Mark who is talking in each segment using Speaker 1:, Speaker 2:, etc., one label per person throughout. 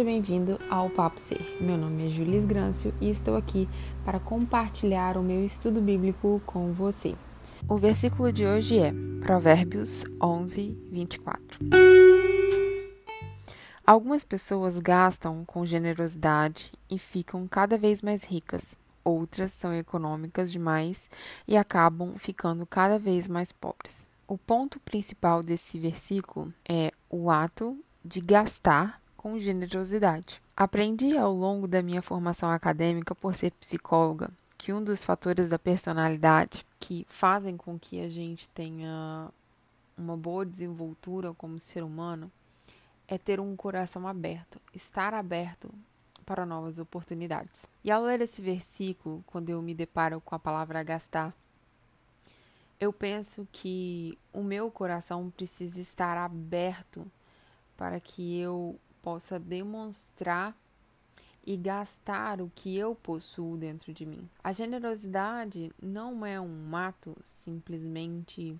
Speaker 1: Seja bem-vindo ao Papo Ser. Meu nome é Julis Grâncio e estou aqui para compartilhar o meu estudo bíblico com você. O versículo de hoje é Provérbios 11, 24. Algumas pessoas gastam com generosidade e ficam cada vez mais ricas. Outras são econômicas demais e acabam ficando cada vez mais pobres. O ponto principal desse versículo é o ato de gastar com generosidade. Aprendi ao longo da minha formação acadêmica por ser psicóloga que um dos fatores da personalidade que fazem com que a gente tenha uma boa desenvoltura como ser humano é ter um coração aberto, estar aberto para novas oportunidades. E ao ler esse versículo, quando eu me deparo com a palavra gastar, eu penso que o meu coração precisa estar aberto para que eu possa demonstrar e gastar o que eu possuo dentro de mim. A generosidade não é um ato simplesmente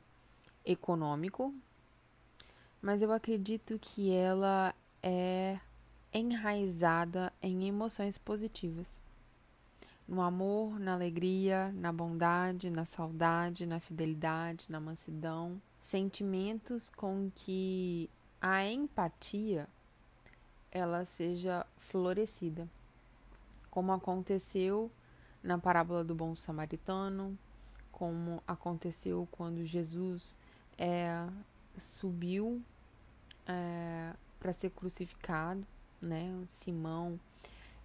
Speaker 1: econômico, mas eu acredito que ela é enraizada em emoções positivas. No amor, na alegria, na bondade, na saudade, na fidelidade, na mansidão, sentimentos com que a empatia ela seja florescida, como aconteceu na parábola do bom samaritano, como aconteceu quando Jesus é, subiu é, para ser crucificado, né? Simão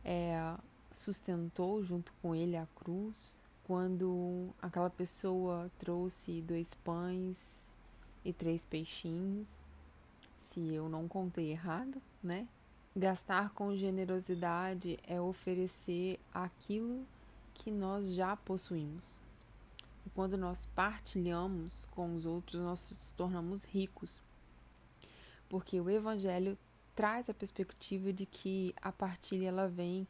Speaker 1: é, sustentou junto com ele a cruz, quando aquela pessoa trouxe dois pães e três peixinhos, se eu não contei errado, né? Gastar com generosidade é oferecer aquilo que nós já possuímos. E quando nós partilhamos com os outros, nós nos tornamos ricos. Porque o evangelho traz a perspectiva de que a partilha ela vem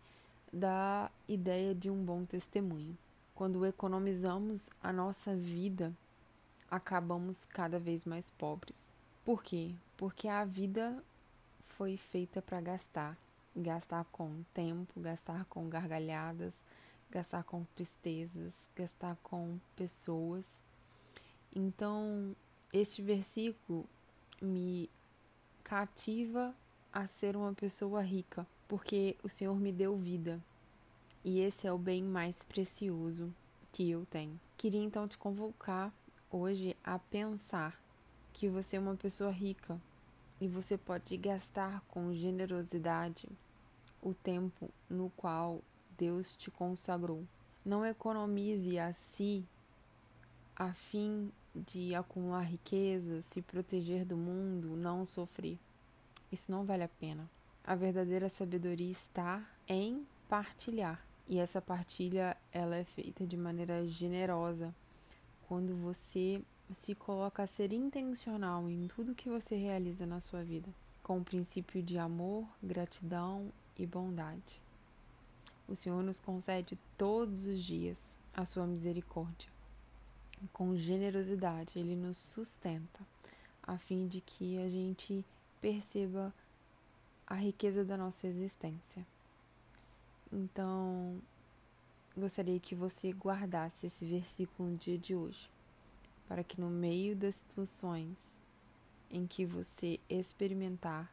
Speaker 1: da ideia de um bom testemunho. Quando economizamos a nossa vida, acabamos cada vez mais pobres. Por quê? Porque a vida foi feita para gastar. Gastar com tempo, gastar com gargalhadas, gastar com tristezas, gastar com pessoas. Então, este versículo me cativa a ser uma pessoa rica, porque o Senhor me deu vida. E esse é o bem mais precioso que eu tenho. Queria então te convocar hoje a pensar que você é uma pessoa rica, e você pode gastar com generosidade o tempo no qual Deus te consagrou. Não economize a si a fim de acumular riqueza, se proteger do mundo, não sofrer. Isso não vale a pena. A verdadeira sabedoria está em partilhar. E essa partilha ela é feita de maneira generosa. Quando você se coloca a ser intencional em tudo que você realiza na sua vida, com o princípio de amor, gratidão e bondade. O Senhor nos concede todos os dias a sua misericórdia. Com generosidade, Ele nos sustenta, a fim de que a gente perceba a riqueza da nossa existência. Então, gostaria que você guardasse esse versículo no dia de hoje para que no meio das situações em que você experimentar,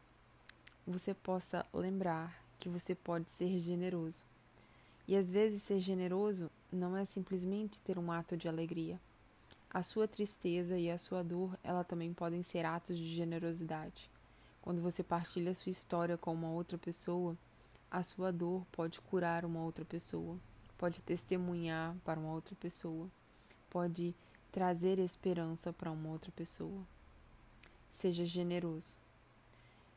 Speaker 1: você possa lembrar que você pode ser generoso. E às vezes ser generoso não é simplesmente ter um ato de alegria. A sua tristeza e a sua dor, ela também podem ser atos de generosidade. Quando você partilha sua história com uma outra pessoa, a sua dor pode curar uma outra pessoa, pode testemunhar para uma outra pessoa, pode trazer esperança para uma outra pessoa. Seja generoso.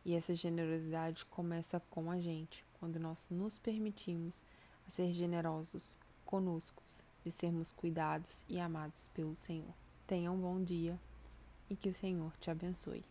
Speaker 1: E essa generosidade começa com a gente, quando nós nos permitimos a ser generosos conosco, de sermos cuidados e amados pelo Senhor. Tenha um bom dia e que o Senhor te abençoe.